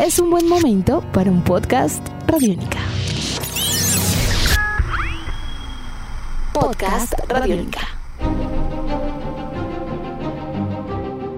es un buen momento para un podcast Radiónica. Podcast Radiónica.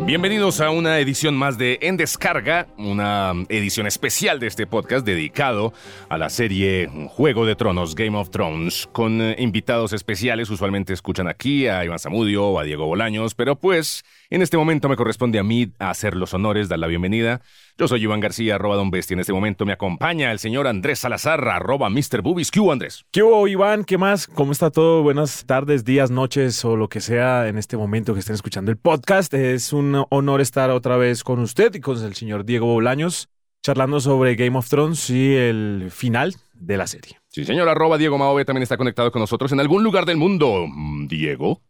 Bienvenidos a una edición más de En Descarga, una edición especial de este podcast dedicado a la serie Juego de Tronos, Game of Thrones, con eh, invitados especiales. Usualmente escuchan aquí a Iván Zamudio o a Diego Bolaños, pero pues en este momento me corresponde a mí hacer los honores, dar la bienvenida. Yo soy Iván García, arroba Don Bestia. En este momento me acompaña el señor Andrés Salazar, arroba Mr. Boobies. ¿Qué hubo, Andrés? ¿Qué hubo, Iván? ¿Qué más? ¿Cómo está todo? Buenas tardes, días, noches o lo que sea en este momento que estén escuchando el podcast. Es un honor estar otra vez con usted y con el señor Diego Bolaños charlando sobre Game of Thrones y el final de la serie. Sí, señor, arroba Diego Maove también está conectado con nosotros en algún lugar del mundo. Mm, Diego.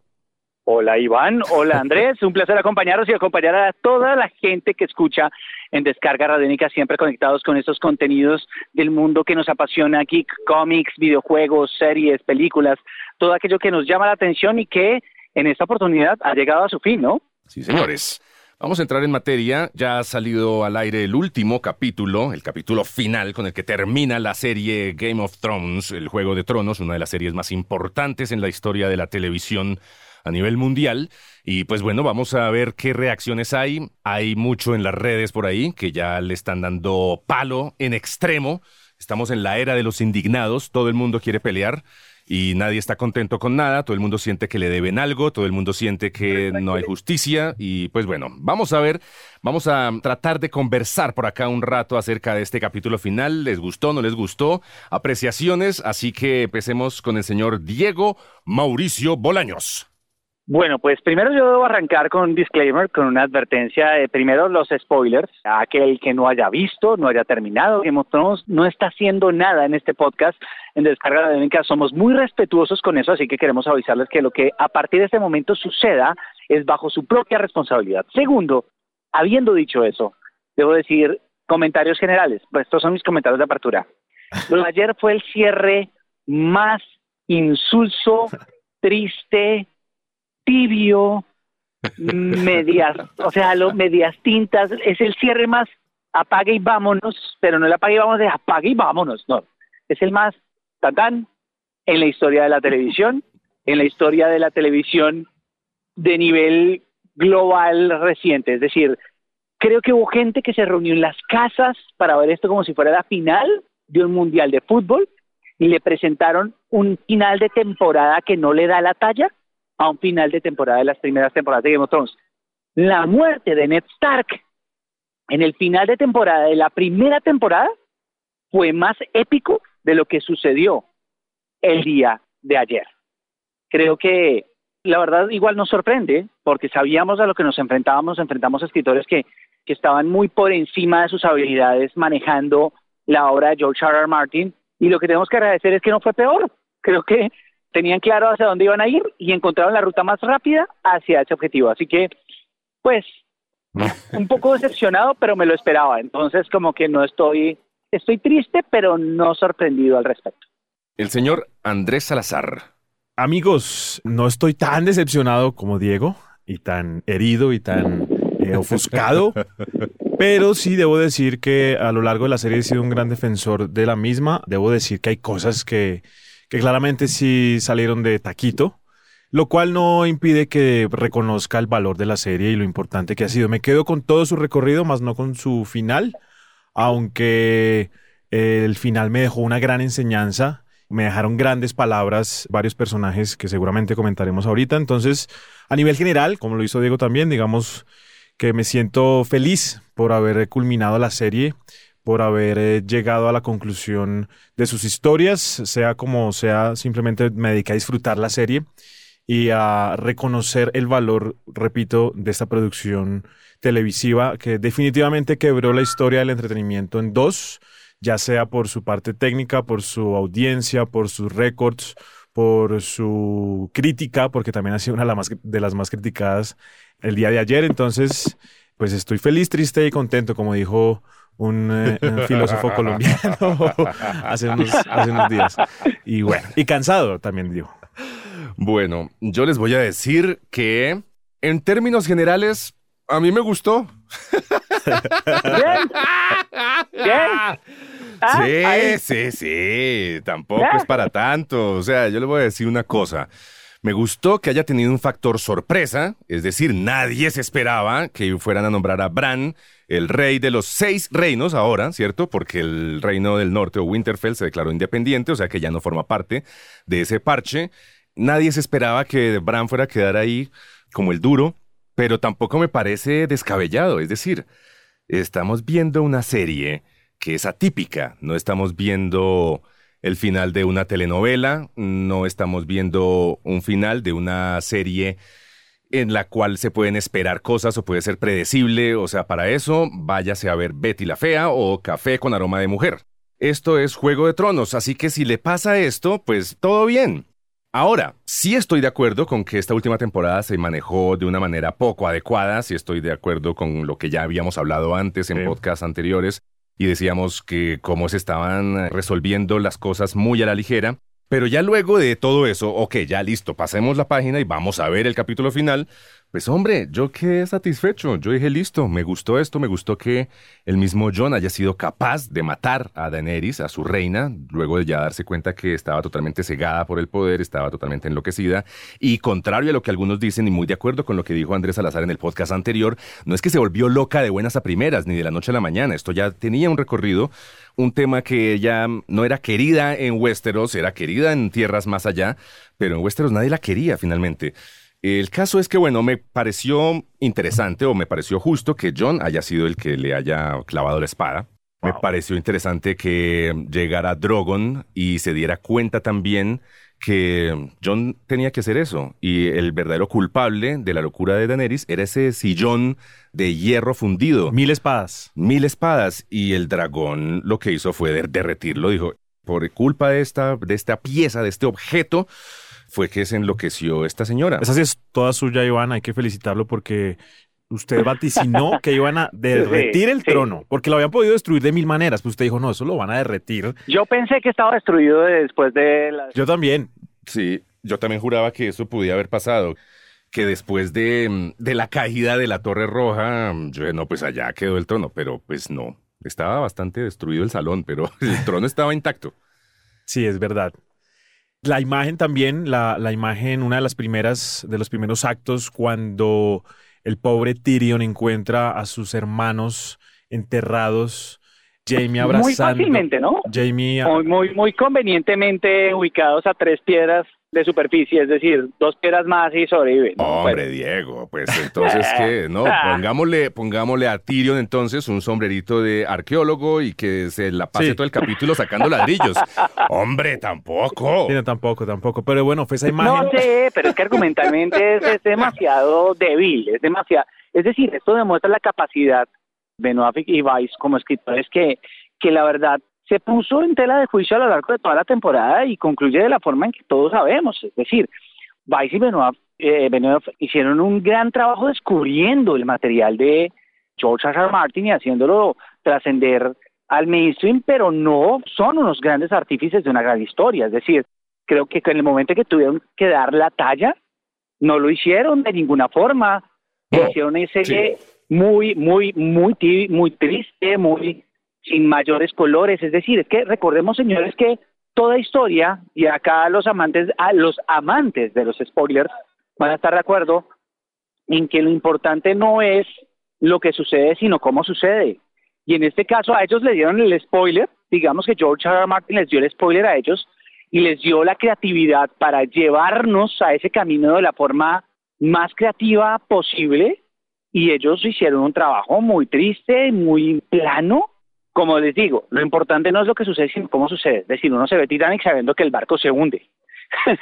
Hola Iván, hola Andrés, un placer acompañaros y acompañar a toda la gente que escucha en Descarga Radiónica, siempre conectados con estos contenidos del mundo que nos apasiona, geek, cómics, videojuegos, series, películas, todo aquello que nos llama la atención y que en esta oportunidad ha llegado a su fin, ¿no? Sí, señores. Vamos a entrar en materia. Ya ha salido al aire el último capítulo, el capítulo final con el que termina la serie Game of Thrones, el Juego de Tronos, una de las series más importantes en la historia de la televisión a nivel mundial. Y pues bueno, vamos a ver qué reacciones hay. Hay mucho en las redes por ahí que ya le están dando palo en extremo. Estamos en la era de los indignados, todo el mundo quiere pelear y nadie está contento con nada, todo el mundo siente que le deben algo, todo el mundo siente que no hay justicia. Y pues bueno, vamos a ver, vamos a tratar de conversar por acá un rato acerca de este capítulo final, les gustó, no les gustó, apreciaciones, así que empecemos con el señor Diego Mauricio Bolaños. Bueno, pues primero yo debo arrancar con un disclaimer, con una advertencia. de primero los spoilers. Aquel que no haya visto, no haya terminado Game of Thrones, no está haciendo nada en este podcast en Descarga Radiónica. Somos muy respetuosos con eso, así que queremos avisarles que lo que a partir de este momento suceda es bajo su propia responsabilidad. Segundo, habiendo dicho eso, debo decir comentarios generales. Pues estos son mis comentarios de apertura. Lo de ayer fue el cierre más insulso, triste, tibio, medias, o sea, lo, medias tintas, es el cierre más apague y vámonos, pero no el apague y vámonos de apague y vámonos, no, es el más tatán en la historia de la televisión, en la historia de la televisión de nivel global reciente, es decir, creo que hubo gente que se reunió en las casas para ver esto como si fuera la final de un mundial de fútbol y le presentaron un final de temporada que no le da la talla a un final de temporada de las primeras temporadas de Game of Thrones. La muerte de Ned Stark en el final de temporada de la primera temporada fue más épico de lo que sucedió el día de ayer. Creo que la verdad igual nos sorprende porque sabíamos a lo que nos enfrentábamos, enfrentamos a escritores que, que estaban muy por encima de sus habilidades manejando la obra de George R. R. Martin y lo que tenemos que agradecer es que no fue peor. Creo que tenían claro hacia dónde iban a ir y encontraron la ruta más rápida hacia ese objetivo. Así que, pues, un poco decepcionado, pero me lo esperaba. Entonces, como que no estoy, estoy triste, pero no sorprendido al respecto. El señor Andrés Salazar. Amigos, no estoy tan decepcionado como Diego y tan herido y tan eh, ofuscado, pero sí debo decir que a lo largo de la serie he sido un gran defensor de la misma. Debo decir que hay cosas que que claramente sí salieron de taquito, lo cual no impide que reconozca el valor de la serie y lo importante que ha sido. Me quedo con todo su recorrido, más no con su final, aunque el final me dejó una gran enseñanza, me dejaron grandes palabras, varios personajes que seguramente comentaremos ahorita. Entonces, a nivel general, como lo hizo Diego también, digamos que me siento feliz por haber culminado la serie por haber eh, llegado a la conclusión de sus historias, sea como sea, simplemente me dediqué a disfrutar la serie y a reconocer el valor, repito, de esta producción televisiva que definitivamente quebró la historia del entretenimiento en dos, ya sea por su parte técnica, por su audiencia, por sus récords, por su crítica, porque también ha sido una de las más criticadas el día de ayer. Entonces, pues estoy feliz, triste y contento, como dijo un, eh, filósofo colombiano hace, unos, días. Y bueno, y cansado también digo. Bueno, yo les voy a decir que en términos generales a mí me gustó. Bien. Bien. Ah, Sí, sí, sí, tampoco Ya. es para tanto. O sea, yo le voy a decir una cosa. Me gustó que haya tenido un factor sorpresa, es decir, nadie se esperaba que fueran a nombrar a Bran, el rey de los seis reinos ahora, ¿cierto? Porque el reino del norte o Winterfell se declaró independiente, o sea que ya no forma parte de ese parche. Nadie se esperaba que Bran fuera a quedar ahí como el duro, pero tampoco me parece descabellado, es decir, estamos viendo una serie que es atípica. No estamos viendo el final de una telenovela, no estamos viendo un final de una serie en la cual se pueden esperar cosas o puede ser predecible. O sea, para eso váyase a ver Betty la Fea o Café con aroma de mujer. Esto es Juego de Tronos, así que si le pasa esto, pues todo bien. Ahora, sí estoy de acuerdo con que esta última temporada se manejó de una manera poco adecuada, sí estoy de acuerdo con lo que ya habíamos hablado antes en Sí. podcasts anteriores y decíamos que cómo se estaban resolviendo las cosas muy a la ligera. Pero ya luego de todo eso, ok, ya listo, pasemos la página y vamos a ver el capítulo final. Pues hombre, yo quedé satisfecho, yo dije listo, me gustó esto, me gustó que el mismo John haya sido capaz de matar a Daenerys, a su reina, luego de ya darse cuenta que estaba totalmente cegada por el poder, estaba totalmente enloquecida. Y contrario a lo que algunos dicen, y muy de acuerdo con lo que dijo Andrés Salazar en el podcast anterior, no es que se volvió loca de buenas a primeras, ni de la noche a la mañana, esto ya tenía un recorrido, un tema que ella no era querida en Westeros, era querida en tierras más allá, pero en Westeros nadie la quería finalmente. El caso es que, bueno, me pareció interesante o me pareció justo que John haya sido el que le haya clavado la espada. Me pareció interesante que llegara Drogon y se diera cuenta también que John tenía que hacer eso. Y el verdadero culpable de la locura de Daenerys era ese sillón de hierro fundido Mil espadas. mil espadas y el dragón lo que hizo fue der- derretirlo. Dijo, por culpa de esta, de esta pieza, de este objeto, fue que se enloqueció esta señora. Esa sí es toda suya, Iván. Hay que felicitarlo porque usted vaticinó que iban a derretir el sí. trono. Porque lo habían podido destruir de mil maneras. Pues usted dijo, no, eso lo van a derretir. Yo pensé que estaba destruido después de la... Yo también. Sí, yo también juraba que eso podía haber pasado. Que después de, de la caída de la Torre Roja, yo dije, no, pues allá quedó el trono, pero pues no. Estaba bastante destruido el salón, pero el trono estaba intacto. Sí, es verdad. La imagen también, la, la imagen, una de las primeras, de los primeros actos, cuando el pobre Tyrion encuentra a sus hermanos enterrados, Jamie abrazando. Muy fácilmente, ¿no? Jamie Muy, muy, muy convenientemente ubicados a tres piedras de superficie, es decir, dos piedras más y sobrevive. ¿no? Hombre, Bueno, Diego, pues entonces que no, pongámosle, pongámosle a Tyrion entonces un sombrerito de arqueólogo y que se la pase Sí. todo el capítulo sacando ladrillos. Hombre, tampoco. Sí, no, tampoco, tampoco. Pero bueno, fue esa imagen. no sé, pero es que argumentalmente es, es demasiado débil, es demasiado... Es decir, esto demuestra la capacidad de Noafik y Vice como escritores que, que la verdad se puso en tela de juicio a lo largo de toda la temporada y concluye de la forma en que todos sabemos. Es decir, Vice y Benoit, eh, Benioff hicieron un gran trabajo descubriendo el material de George R. R. Martin y haciéndolo trascender al mainstream, pero no son unos grandes artífices de una gran historia. Es decir, creo que en el momento que tuvieron que dar la talla, no lo hicieron de ninguna forma. No, hicieron una serie muy, muy, muy, muy triste, muy sin mayores colores. Es decir, es que recordemos, señores, que toda historia, y acá los amantes, a los amantes de los spoilers van a estar de acuerdo en que lo importante no es lo que sucede, sino cómo sucede. Y en este caso a ellos le dieron el spoiler, digamos que George R. R. Martin les dio el spoiler a ellos y les dio la creatividad para llevarnos a ese camino de la forma más creativa posible y ellos hicieron un trabajo muy triste, muy plano. Como les digo, lo importante no es lo que sucede, sino cómo sucede. Es decir, uno se ve Titanic sabiendo que el barco se hunde.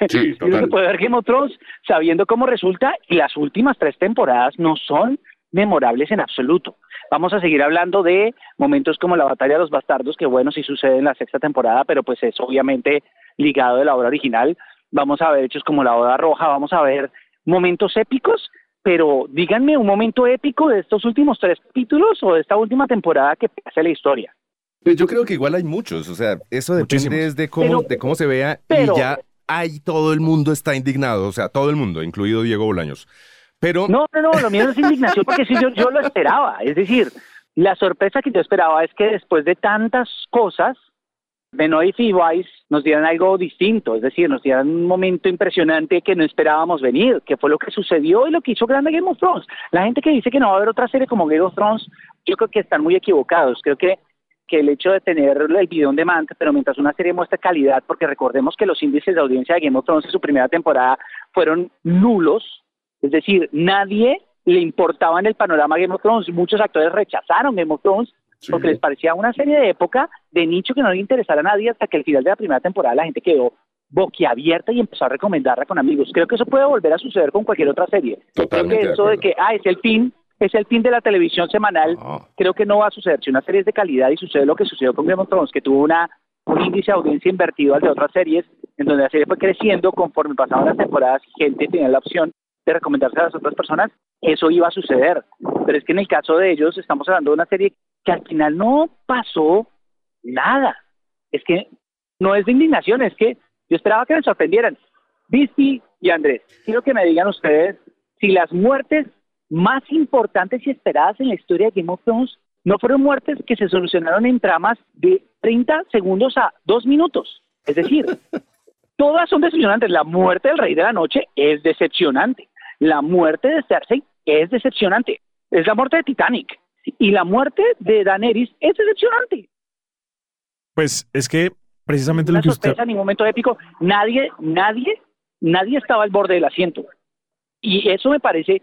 Sí, y uno puede ver Game of Thrones sabiendo cómo resulta y las últimas tres temporadas no son memorables en absoluto. Vamos a seguir hablando de momentos como la batalla de los bastardos, que bueno, sí sucede en la sexta temporada, pero pues es obviamente ligado de la obra original. Vamos a ver hechos como la boda roja, vamos a ver momentos épicos, pero díganme un momento épico de estos últimos tres capítulos o de esta última temporada que hace la historia. Pues Yo creo que igual hay muchos, o sea, eso depende Muchísimos. es de cómo, Pero- de cómo se vea pero- y ya ahí todo el mundo está indignado, o sea, todo el mundo, incluido Diego Bolaños. Pero... No, no, no, lo mío no es indignación porque sí, yo, yo lo esperaba. Es decir, la sorpresa que yo esperaba es que después de tantas cosas, Benoit y Weiss nos dieran algo distinto, es decir, nos dieran un momento impresionante que no esperábamos venir, que fue lo que sucedió y lo que hizo grande Game of Thrones. La gente que dice que no va a haber otra serie como Game of Thrones, yo creo que están muy equivocados. Creo que, que el hecho de tener el video on demand, pero mientras una serie muestra calidad, porque recordemos que los índices de audiencia de Game of Thrones en su primera temporada fueron nulos, es decir, nadie le importaba en el panorama Game of Thrones, muchos actores rechazaron Game of Thrones porque les parecía una serie de época de nicho que no le interesara a nadie hasta que al final de la primera temporada la gente quedó boquiabierta y empezó a recomendarla con amigos. Creo que eso puede volver a suceder con cualquier otra serie. Totalmente creo que eso de de, que, ah, es el fin, es el fin de la televisión semanal, No. creo que no va a suceder. Si una serie es de calidad y sucede lo que sucedió con Game of Thrones, que tuvo una un índice de audiencia invertido al de otras series, en donde la serie fue creciendo conforme pasaban las temporadas y gente tenía la opción de recomendarse a las otras personas, eso iba a suceder. Pero es que en el caso de ellos estamos hablando de una serie que al final no pasó nada. Es que no es de indignación, es que yo esperaba que me sorprendieran. Visti y Andrés, quiero que me digan ustedes si las muertes más importantes y esperadas en la historia de Game of Thrones no fueron muertes que se solucionaron en tramas de 30 segundos a 2 minutos. Es decir, todas son decepcionantes. La muerte del Rey de la Noche es decepcionante. La muerte de Cersei es decepcionante. Es la muerte de Titanic. Y la muerte de Daenerys es decepcionante. Pues es que precisamente Una lo que usted... sorpresa, ningún momento épico. Nadie, nadie, nadie estaba al borde del asiento. Y eso me parece,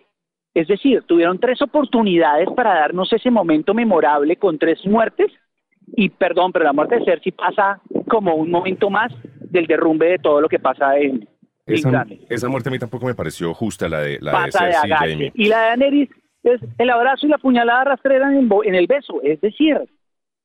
es decir, tuvieron tres oportunidades para darnos ese momento memorable con tres muertes. Y perdón, pero la muerte de Cersei pasa como un momento más del derrumbe de todo lo que pasa en Esa, esa muerte a mí tampoco me pareció justa, la de, la de Pasa de Cersei y agache. Jaime. Y la de Daenerys es el abrazo y la puñalada rastrera en en el beso. Es decir,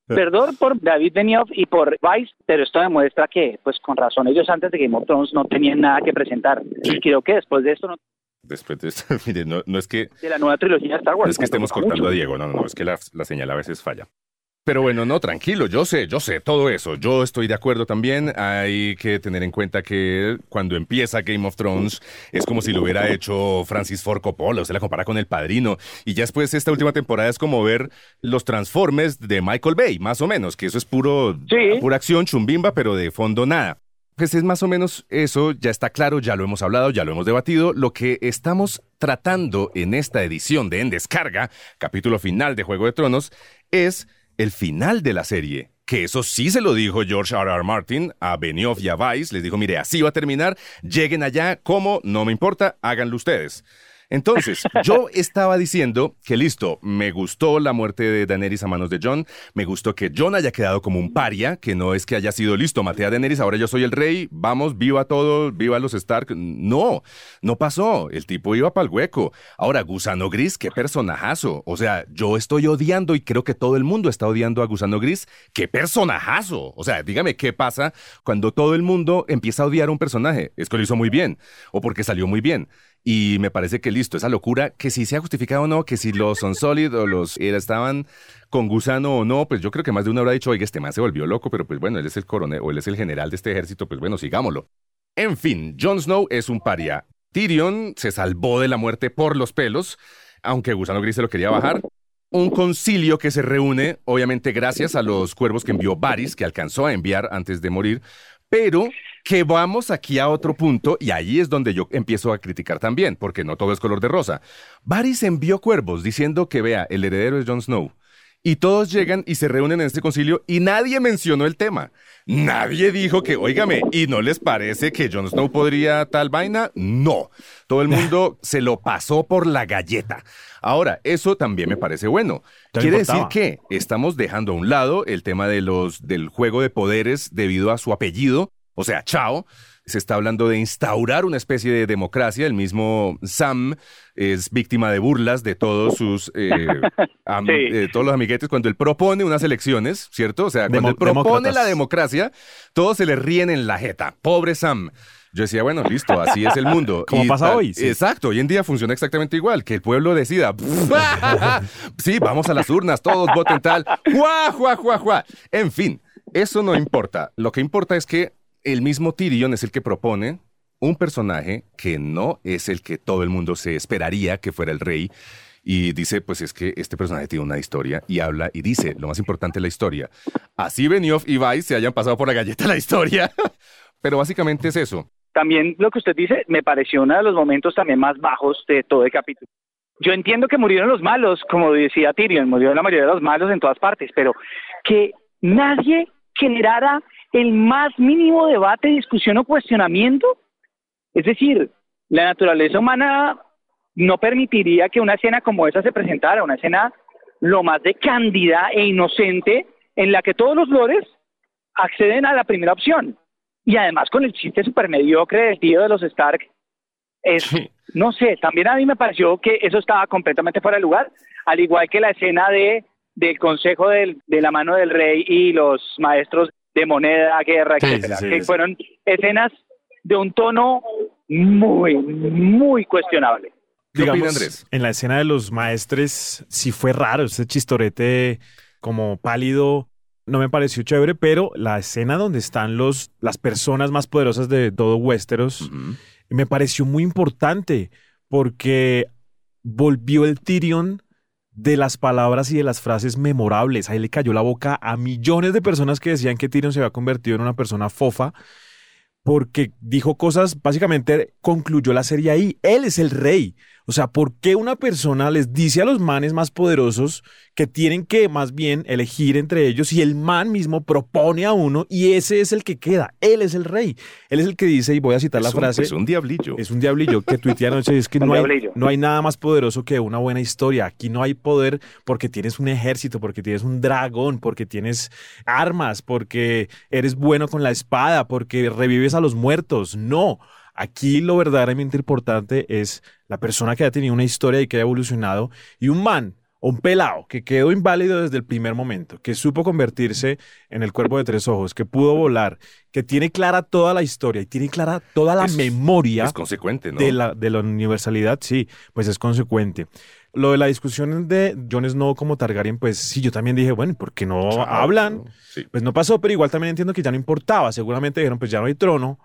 perdón por David Benioff y por Vice, pero esto demuestra que, pues con razón, ellos antes de Game of Thrones no tenían nada que presentar. Y creo que después de esto, no, Después de esto, mire, no, no es que de la nueva trilogía Star Wars. No es que estemos cortando mucho. a Diego, no, no, no, es que la, la señal a veces falla. Pero bueno, no, tranquilo, yo sé, yo sé todo eso. Yo estoy de acuerdo también. Hay que tener en cuenta que cuando empieza Game of Thrones es como si lo hubiera hecho Francis Ford Coppola, usted la compara con El Padrino. Y ya después esta última temporada es como ver los Transformers de Michael Bay, más o menos, que eso es puro, Sí. pura acción, chumbimba, pero de fondo nada. Pues es más o menos eso, ya está claro, ya lo hemos hablado, ya lo hemos debatido. Lo que estamos tratando en esta edición de En Descarga, capítulo final de Juego de Tronos, es el final de la serie. Que eso sí se lo dijo George R. R. Martin a Benioff y a Weiss. Les dijo, mire, así va a terminar, lleguen allá, ¿cómo? No me importa, háganlo ustedes. Entonces, yo estaba diciendo que listo, me gustó la muerte de Daenerys a manos de John, me gustó que John haya quedado como un paria, que no es que haya sido listo, maté a Daenerys, ahora yo soy el rey, vamos, viva todo, viva los Stark. No, no pasó, el tipo iba para el hueco. Ahora, Gusano Gris, qué personajazo. O sea, yo estoy odiando y creo que todo el mundo está odiando a Gusano Gris, qué personajazo. O sea, dígame qué pasa cuando todo el mundo empieza a odiar a un personaje. Es que lo hizo muy bien, o porque salió muy bien. Y me parece que listo, esa locura, que si se ha justificado o no, que si los son Solid o los era- estaban con gusano o no, pues yo creo que más de uno habrá dicho, oiga, este man se volvió loco, pero pues bueno, él es el coronel o él es el general de este ejército, pues bueno, sigámoslo. En fin, Jon Snow es un paria. Tyrion se salvó de la muerte por los pelos, aunque Gusano Gris se lo quería bajar. Un concilio que se reúne, obviamente gracias a los cuervos que envió Varys, que alcanzó a enviar antes de morir, pero que vamos aquí a otro punto y ahí es donde yo empiezo a criticar también, porque no todo es color de rosa. Varys envió cuervos diciendo que vea, el heredero es Jon Snow. Y todos llegan y se reúnen en este concilio y nadie mencionó el tema. Nadie dijo que, óigame, ¿y no les parece que Jon Snow podría tal vaina? No. Todo el mundo se lo pasó por la galleta. Ahora, eso también me parece bueno. Quiere decir que estamos dejando a un lado el tema de los, del juego de poderes debido a su apellido, o sea, Chao. Se está hablando de instaurar una especie de democracia. El mismo Sam es víctima de burlas de todos sus eh, am- Sí. eh, todos los amiguetes cuando él propone unas elecciones, ¿cierto? O sea, cuando Demo- él propone demócratas. la democracia, todos se le ríen en la jeta. Pobre Sam. Yo decía, bueno, listo, así es el mundo. Como pasa tal- hoy, sí. Exacto, hoy en día funciona exactamente igual, que el pueblo decida. sí, vamos a las urnas, todos voten tal. ¡Juá, juá, juá, juá! En fin, eso no importa. Lo que importa es que el mismo Tyrion es el que propone un personaje que no es el que todo el mundo se esperaría que fuera el rey. Y dice, pues es que este personaje tiene una historia y habla y dice, lo más importante es la historia. Así Benioff y Vice se hayan pasado por la galleta la historia. Pero básicamente es eso. También lo que usted dice me pareció uno de los momentos también más bajos de todo el capítulo. Yo entiendo que murieron los malos, como decía Tyrion, murieron la mayoría de los malos en todas partes, pero que nadie generara el más mínimo debate, discusión o cuestionamiento. Es decir, la naturaleza humana no permitiría que una escena como esa se presentara, una escena lo más de cándida e inocente en la que todos los lores acceden a la primera opción. Y además con el chiste super mediocre del tío de los Stark, es, no sé, también a mí me pareció que eso estaba completamente fuera de lugar, al igual que la escena de del consejo del, de la mano del rey y los maestros de moneda, guerra, etcétera, que fueron escenas de un tono muy, muy cuestionable. Digamos, Andrés? en la escena de los maestres sí fue raro, ese chistorete como pálido no me pareció chévere, pero la escena donde están los, las personas más poderosas de todo Westeros me pareció muy importante porque volvió el Tyrion de las palabras y de las frases memorables. Ahí le cayó la boca a millones de personas que decían que Tyrion se había convertido en una persona fofa porque dijo cosas, básicamente concluyó la serie ahí. Él es el rey. O sea, ¿por qué una persona les dice a los manes más poderosos que tienen que más bien elegir entre ellos y el man mismo propone a uno y ese es el que queda? Él es el rey. Él es el que dice, y voy a citar la frase. Es un diablillo. Es un diablillo que tuitea anoche. Es que no hay, no hay nada más poderoso que una buena historia. Aquí no hay poder porque tienes un ejército, porque tienes un dragón, porque tienes armas, porque eres bueno con la espada, porque revives a los muertos. No. Aquí lo verdaderamente importante es la persona que ha tenido una historia y que ha evolucionado y un man o un pelado que quedó inválido desde el primer momento, que supo convertirse en el cuerpo de tres ojos, que pudo volar, que tiene clara toda la historia y tiene clara toda la memoria consecuente, de, la, de la universalidad, sí, pues es consecuente. Lo de la discusión de Jon Snow como Targaryen, pues sí, yo también dije, bueno, ¿por qué no hablan? Pues no pasó, pero igual también entiendo que ya no importaba. Seguramente dijeron, pues ya no hay trono,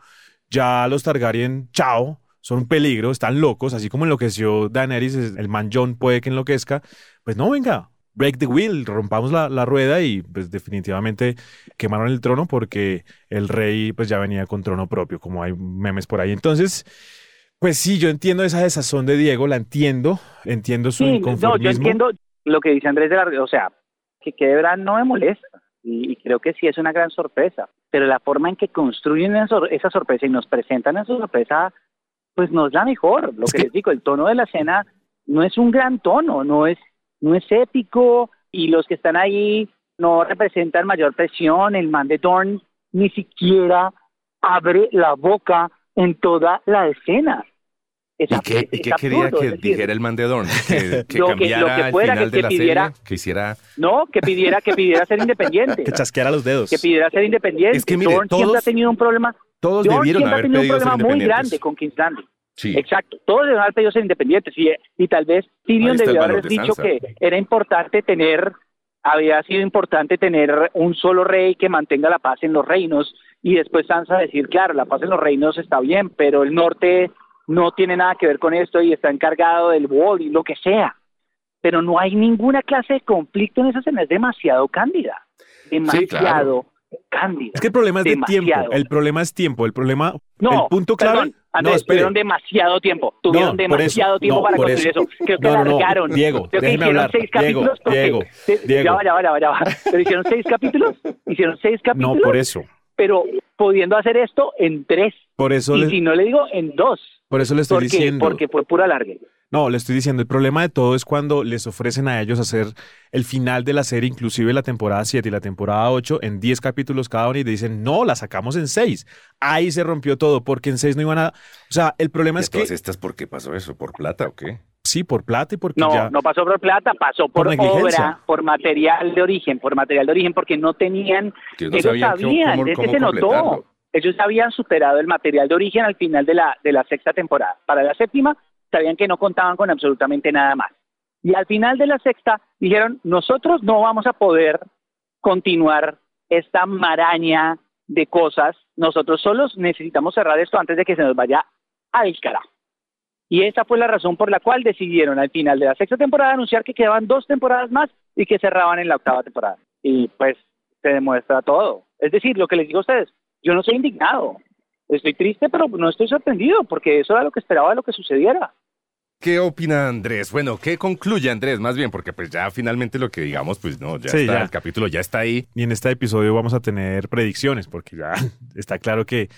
ya los Targaryen, chao, son un peligro, están locos, así como enloqueció Daenerys, el man John puede que enloquezca, pues no, venga, break the wheel, rompamos la, la, rueda y pues definitivamente quemaron el trono porque el rey pues ya venía con trono propio, como hay memes por ahí. Entonces, pues sí, yo entiendo esa desazón de Diego, la entiendo, entiendo su inconformismo. No, yo entiendo lo que dice Andrés de la... O sea, que quede no me molesta y, creo que sí es una gran sorpresa, pero la forma en que construyen esa, sorpresa y nos presentan esa sorpresa, pues no es la mejor. Lo que, les digo, el tono de la escena no es un gran tono, no es, no es épico y los que están ahí no representan mayor presión. El man de Dorn ni siquiera abre la boca en toda la escena. ¿Y qué, quería que dijera el mandedor? Que, que cambiara que, fuera, final de la pidiera, serie, que hiciera... No, que pidiera, que pidiera ser independiente. que chasqueara los dedos. Que pidiera ser independiente. Es que mire, todos, siempre ha tenido un problema... Todos debieron haber ha tenido un problema muy grande con King's Landing. Sí. Exacto, todos debieron haber pedido ser independientes y, y tal vez Tyrion debió haber dicho que era importante tener, había sido importante tener un solo rey que mantenga la paz en los reinos y después Sansa decir, claro, la paz en los reinos está bien, pero el norte no tiene nada que ver con esto y está encargado del wall y lo que sea. Pero no hay ninguna clase de conflicto en esa escena, es demasiado cándida. Demasiado cándida. Es que el problema es de tiempo. El problema es tiempo. El problema. No, el punto clave. Andrés, no, tuvieron demasiado tiempo. Tuvieron demasiado tiempo para construir eso. Creo que alargaron. Diego, Creo que hicieron hablar. seis capítulos. Diego, Diego, Ya va, ya va, ya va, ya va. Pero hicieron seis capítulos. Hicieron seis capítulos. No, por eso. Pero pudiendo hacer esto en tres. Por eso. Y si no le digo, en dos. Por eso le estoy diciendo. Porque fue pura largue. No, le estoy diciendo, el problema de todo es cuando les ofrecen a ellos hacer el final de la serie, inclusive la temporada 7 y la temporada 8, en 10 capítulos cada uno y dicen, no, la sacamos en 6. Ahí se rompió todo, porque en 6 no iban a... O sea, el problema es que... estas por qué pasó eso? ¿Por plata o qué? Sí, por plata y porque no, ya... No, pasó por plata, pasó por, obra, por material de origen, por material de origen, porque no tenían... ellos sabían, desde se notó ellos habían superado el material de origen al final de la, de la sexta temporada. Para la séptima, sabían que no contaban con absolutamente nada más. Y al final de la sexta, dijeron, nosotros no vamos a poder continuar esta maraña de cosas, nosotros solos necesitamos cerrar esto antes de que se nos vaya al carajo. Y esa fue la razón por la cual decidieron al final de la sexta temporada anunciar que quedaban dos temporadas más y que cerraban en la octava temporada. Y pues se demuestra todo. Es decir, lo que les digo a ustedes, yo no soy indignado. Estoy triste, pero no estoy sorprendido porque eso era lo que esperaba de lo que sucediera. ¿Qué opina Andrés? Bueno, ¿qué concluye Andrés? Más bien, porque pues ya finalmente lo que digamos, pues no, ya Sí, está, ya. el capítulo ya está ahí. Y en este episodio vamos a tener predicciones, porque ya está claro que,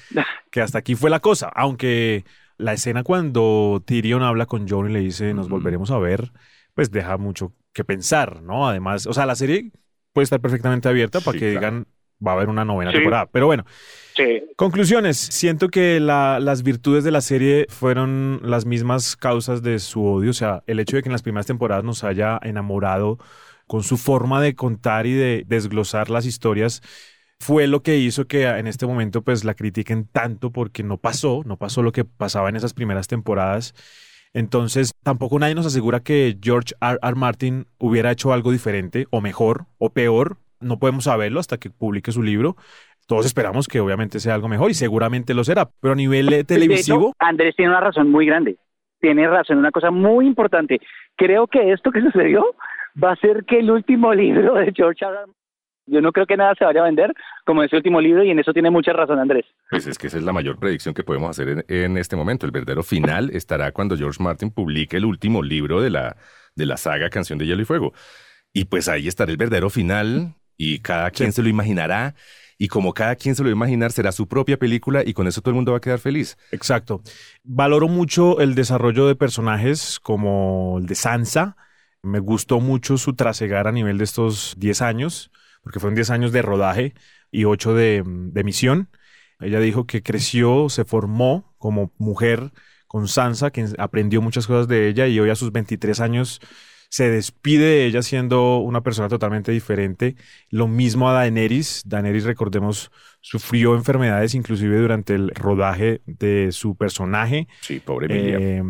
que hasta aquí fue la cosa. Aunque la escena cuando Tyrion habla con Jon y le dice nos volveremos a ver, pues deja mucho que pensar, ¿no? Además, o sea, la serie puede estar perfectamente abierta para que claro. digan va a haber una novena Sí. temporada. Pero bueno, Sí. Conclusiones. Siento que la- las virtudes de la serie fueron las mismas causas de su odio. O sea, el hecho de que en las primeras temporadas nos haya enamorado con su forma de contar y de desglosar las historias fue lo que hizo que en este momento pues la critiquen tanto porque no pasó, no pasó lo que pasaba en esas primeras temporadas. Entonces, tampoco nadie nos asegura que George R. R. Martin hubiera hecho algo diferente o mejor o peor. No podemos saberlo hasta que publique su libro. Todos esperamos que obviamente sea algo mejor y seguramente lo será, pero a nivel eh, televisivo, De hecho, Andrés tiene una razón muy grande. Tiene razón, una cosa muy importante. Creo que esto que sucedió va a ser que el último libro de George. R. Yo no creo que nada se vaya a vender como ese último libro y en eso tiene mucha razón Andrés. Pues es que esa es la mayor predicción que podemos hacer en, en este momento. El verdadero final estará cuando George Martin publique el último libro de la, de la saga Canción de Hielo y Fuego. Y pues ahí estará el verdadero final y cada quien se lo imaginará. Y como cada quien se lo va a imaginar, será su propia película y con eso todo el mundo va a quedar feliz. exacto. Valoro mucho el desarrollo de personajes como el de Sansa. Me gustó mucho su trasegar a nivel de estos 10 años, porque fueron 10 años de rodaje y 8 de, de misión. Ella dijo que creció, se formó como mujer con Sansa, que aprendió muchas cosas de ella y hoy a sus 23 años se despide de ella siendo una persona totalmente diferente. Lo mismo a Daenerys. Daenerys, recordemos, sufrió enfermedades inclusive durante el rodaje de su personaje. Sí, pobre Emilia. Eh,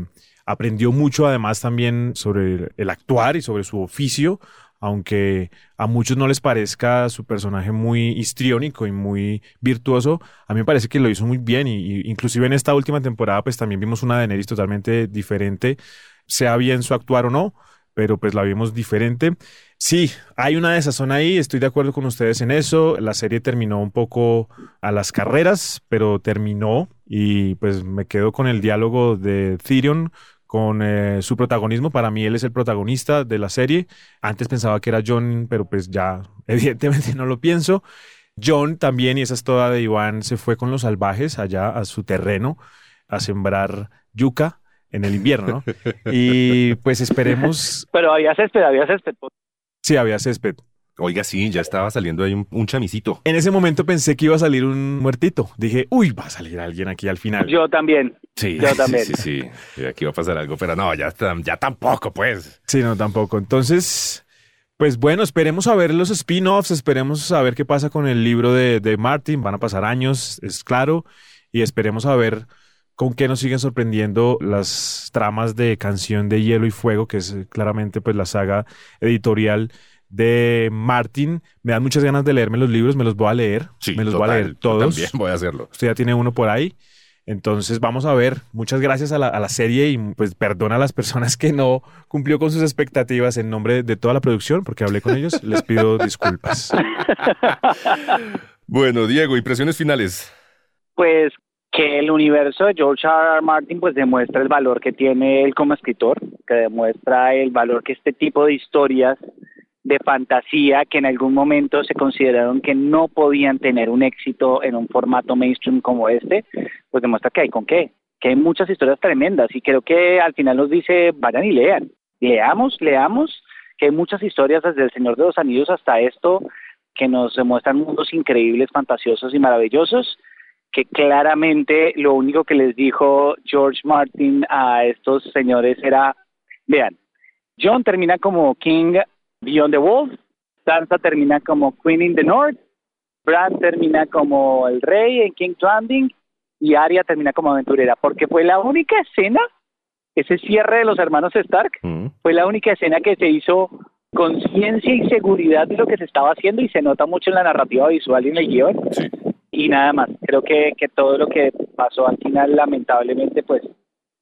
aprendió mucho además también sobre el, actuar y sobre su oficio, aunque a muchos no les parezca su personaje muy histriónico y muy virtuoso, a mí me parece que lo hizo muy bien y, y inclusive en esta última temporada pues también vimos una Daenerys totalmente diferente, sea bien su actuar o no, pero pues la vimos diferente. Sí, hay una desazón ahí, estoy de acuerdo con ustedes en eso. La serie terminó un poco a las carreras, pero terminó y pues me quedo con el diálogo de Tyrion con eh, su protagonismo. Para mí él es el protagonista de la serie. Antes pensaba que era John, pero pues ya evidentemente no lo pienso. John también, y esa es toda de Iván, se fue con los salvajes allá a su terreno a sembrar yuca en el invierno, ¿no? Y pues esperemos, Pero había césped, había césped. sí, había césped. Oiga, sí, ya estaba saliendo ahí un, un chamisito. En ese momento pensé que iba a salir un muertito. Dije, uy, va a salir alguien aquí al final. Yo también. Sí, Yo también. sí, sí, sí. Aquí va a pasar algo, pero no, ya, ya tampoco, pues. Sí, no, tampoco. Entonces, pues bueno, esperemos a ver los spin-offs, esperemos a ver qué pasa con el libro de, de Martin. Van a pasar años, es claro, y esperemos a ver con qué nos siguen sorprendiendo las tramas de Canción de Hielo y Fuego, que es eh, claramente pues la saga editorial de Martin. Me dan muchas ganas de leerme los libros, me los voy a leer, Sí, me los voy a leer yo todos. También voy a hacerlo. Usted ya tiene uno por ahí. Entonces vamos a ver. Muchas gracias a la, a la serie y pues perdona a las personas que no cumplió con sus expectativas en nombre de toda la producción, porque hablé con ellos. Les pido disculpas. Bueno, Diego, impresiones finales. Pues que el universo de George R. R. Martin pues demuestra el valor que tiene él como escritor, que demuestra el valor que este tipo de historias de fantasía que en algún momento se consideraron que no podían tener un éxito en un formato mainstream como este, pues demuestra que hay con qué, que hay muchas historias tremendas y creo que al final nos dice, vayan y lean, leamos, leamos, que hay muchas historias desde El Señor de los Anillos hasta esto que nos muestran mundos increíbles, fantasiosos y maravillosos que claramente lo único que les dijo George Martin a estos señores era, vean, John termina como King Beyond the Wolf, Sansa termina como Queen in the North, Bran termina como el rey en King's Landing y Arya termina como aventurera, porque fue la única escena, ese cierre de los hermanos Stark, Mm. fue la única escena que se hizo conciencia y seguridad de lo que se estaba haciendo y se nota mucho en la narrativa visual y en el guion Sí. Y nada más. Creo que, que todo lo que pasó al final, lamentablemente, pues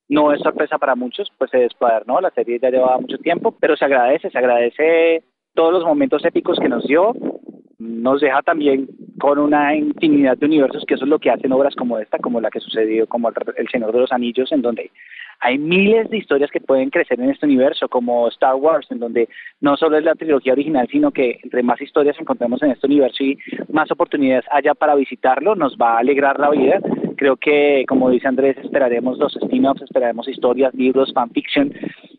no es sorpresa para muchos, pues se descuadernó, la serie ya llevaba mucho tiempo, pero se agradece, se agradece todos los momentos épicos que nos dio, nos deja también con una infinidad de universos, que eso es lo que hacen obras como esta, como la que sucedió, como El Señor de los Anillos, en donde hay miles de historias que pueden crecer en este universo, como Star Wars, en donde no solo es la trilogía original, sino que entre más historias encontremos en este universo y más oportunidades haya para visitarlo, nos va a alegrar la vida. Creo que, como dice Andrés, esperaremos los spin-offs, esperaremos historias, libros, fanfiction,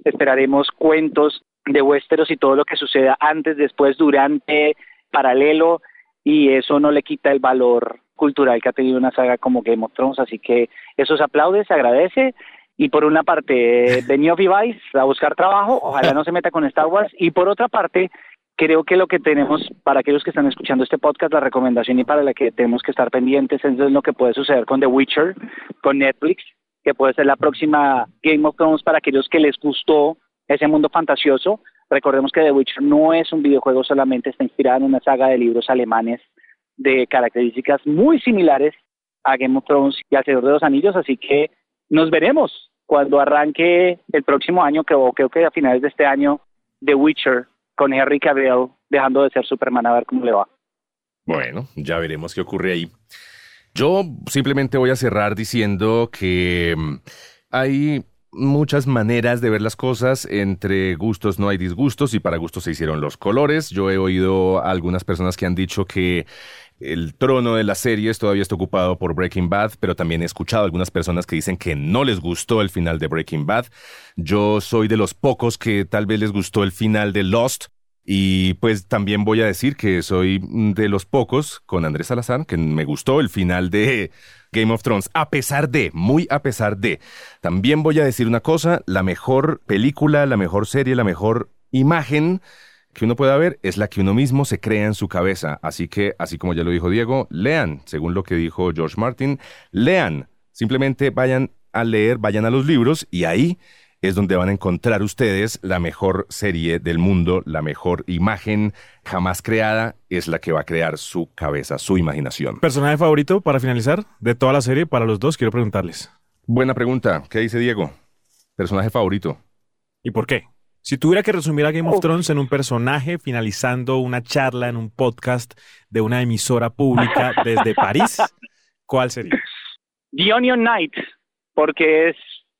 esperaremos cuentos de Westeros y todo lo que suceda antes, después, durante, paralelo, y eso no le quita el valor cultural que ha tenido una saga como Game of Thrones, así que eso se aplaude, se agradece, y por una parte, venía Vivice a buscar trabajo, ojalá no se meta con Star Wars, y por otra parte, creo que lo que tenemos, para aquellos que están escuchando este podcast, la recomendación y para la que tenemos que estar pendientes es lo que puede suceder con The Witcher, con Netflix, que puede ser la próxima Game of Thrones para aquellos que les gustó ese mundo fantasioso. Recordemos que The Witcher no es un videojuego solamente, está inspirada en una saga de libros alemanes de características muy similares a Game of Thrones y al Señor de los Anillos, así que nos veremos cuando arranque el próximo año, creo, creo que a finales de este año, The Witcher con Henry Cavill dejando de ser Superman, a ver cómo le va. Bueno, ya veremos qué ocurre ahí. Yo simplemente voy a cerrar diciendo que mm, hay muchas maneras de ver las cosas. Entre gustos no hay disgustos y para gustos se hicieron los colores. Yo he oído a algunas personas que han dicho que el trono de las series todavía está ocupado por Breaking Bad, pero también he escuchado algunas personas que dicen que no les gustó el final de Breaking Bad. Yo soy de los pocos que tal vez les gustó el final de Lost. Y pues también voy a decir que soy de los pocos, con Andrés Salazar, que me gustó el final de Game of Thrones, a pesar de, muy a pesar de. También voy a decir una cosa, la mejor película, la mejor serie, la mejor imagen que uno pueda ver es la que uno mismo se crea en su cabeza. Así que, así como ya lo dijo Diego, lean, según lo que dijo George Martin, lean. Simplemente vayan a leer, vayan a los libros y ahí es donde van a encontrar ustedes la mejor serie del mundo, la mejor imagen jamás creada, es la que va a crear su cabeza, su imaginación. ¿Personaje favorito para finalizar de toda la serie para los dos? Quiero preguntarles. Buena pregunta. ¿Qué dice Diego? Personaje favorito. ¿Y por qué? Si tuviera que resumir a Game of Thrones en un personaje, finalizando una charla en un podcast de una emisora pública desde París, ¿cuál sería? The Onion Knight, porque es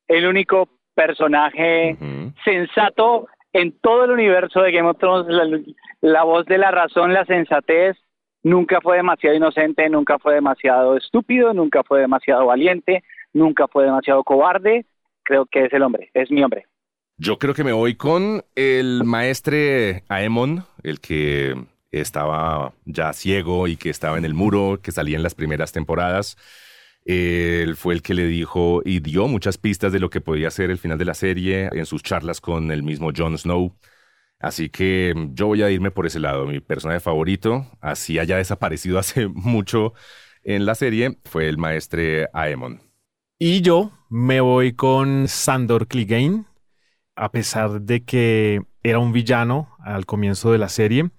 el único personaje sensato en todo el universo de Game of Thrones, la, voz de la razón, la sensatez, nunca fue demasiado inocente, nunca fue demasiado estúpido, nunca fue demasiado valiente, nunca fue demasiado cobarde, creo que es el hombre, es mi hombre. Yo creo que me voy con el maestre Aemon, el que estaba ya ciego y que estaba en el muro, que salía en las primeras temporadas. Él fue el que le dijo y dio muchas pistas de lo que podía ser el final de la serie en sus charlas con el mismo Jon Snow. Así que yo voy a irme por ese lado. Mi personaje favorito, así haya desaparecido hace mucho en la serie, fue el maestre Aemon. Y yo me voy con Sandor Clegane, a pesar de que era un villano al comienzo de la serie,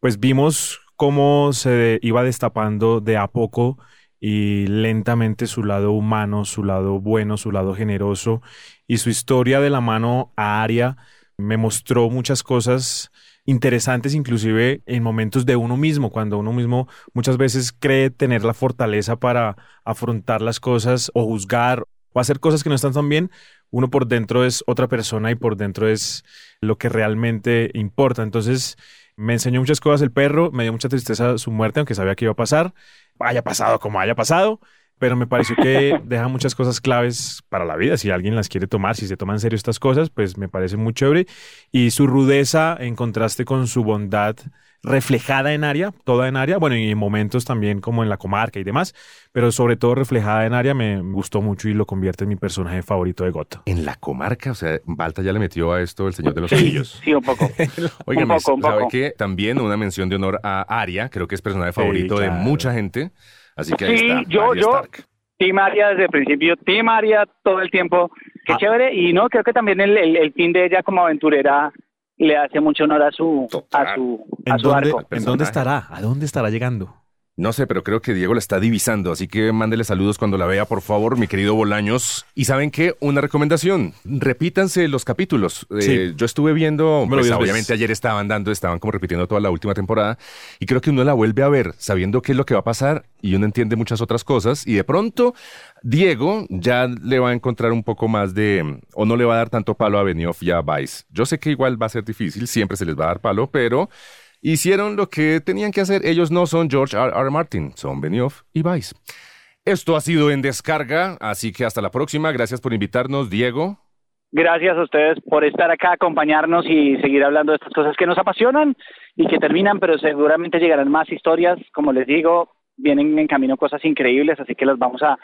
pues vimos cómo se iba destapando de a poco y lentamente su lado humano, su lado bueno, su lado generoso y su historia de la mano a Aria me mostró muchas cosas interesantes inclusive en momentos de uno mismo, cuando uno mismo muchas veces cree tener la fortaleza para afrontar las cosas o juzgar o hacer cosas que no están tan bien, uno por dentro es otra persona y por dentro es lo que realmente importa. Entonces, me enseñó muchas cosas el perro, me dio mucha tristeza su muerte, aunque sabía que iba a pasar, haya pasado como haya pasado, pero me pareció que deja muchas cosas claves para la vida. Si alguien las quiere tomar, si se toma en serio estas cosas, pues me parece muy chévere. Y su rudeza en contraste con su bondad reflejada en área, toda en área, bueno, y en momentos también como en la comarca y demás, pero sobre todo reflejada en área me gustó mucho y lo convierte en mi personaje favorito de Goto. En la comarca, o sea, Balta ya le metió a esto el Señor de los Anillos. Sí, un poco. Oigan, ¿sabe qué? También una mención de honor a Aria, creo que es personaje favorito de mucha gente, así que ahí está. yo, yo, Team Aria desde el principio, Team Aria todo el tiempo, qué ah. chévere, y no, creo que también el, el fin de ella como aventurera le hace mucho honor a su, a su, a su arco. ¿En dónde estará? ¿A dónde estará llegando? No sé, pero creo que Diego la está divisando, así que mándele saludos cuando la vea, por favor, mi querido Bolaños. Y saben qué, una recomendación, repítanse los capítulos. Eh, Sí. yo estuve viendo, pues, obviamente ayer estaban dando, estaban como repitiendo toda la última temporada, y creo que uno la vuelve a ver sabiendo qué es lo que va a pasar y uno entiende muchas otras cosas, y de pronto Diego ya le va a encontrar un poco más de, o no le va a dar tanto palo a Benioff y a Vice. Yo sé que igual va a ser difícil, siempre se les va a dar palo, pero... Hicieron lo que tenían que hacer. Ellos no son George R. R. Martin, son Benioff y Vice. Esto ha sido en descarga, así que hasta la próxima. Gracias por invitarnos, Diego. Gracias a ustedes por estar acá, acompañarnos y seguir hablando de estas cosas que nos apasionan y que terminan, pero seguramente llegarán más historias. Como les digo, vienen en camino cosas increíbles, así que las vamos a,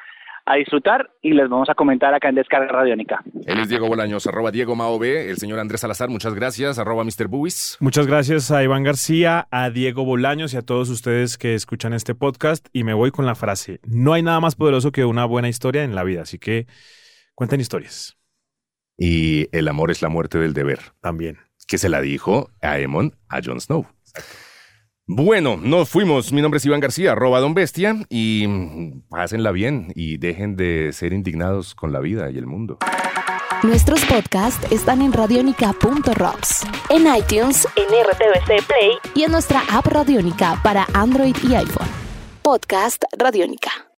a disfrutar y les vamos a comentar acá en Descarga Radiónica. Él es Diego Bolaños, arroba Diego Mao B. El señor Andrés Salazar, muchas gracias, arroba Mr. Buis. Muchas gracias a Iván García, a Diego Bolaños y a todos ustedes que escuchan este podcast. Y me voy con la frase, no hay nada más poderoso que una buena historia en la vida, así que cuenten historias Y el amor es la muerte del deber, también. que se la dijo a Aemon a Jon Snow. Bueno, nos fuimos. Mi nombre es Iván García, arroba Don Bestia, y pásenla bien y dejen de ser indignados con la vida y el mundo. Nuestros podcasts están en radionica.rocks, en iTunes, en RTVC Play y en nuestra app Radionica para Android y iPhone. Podcast Radionica.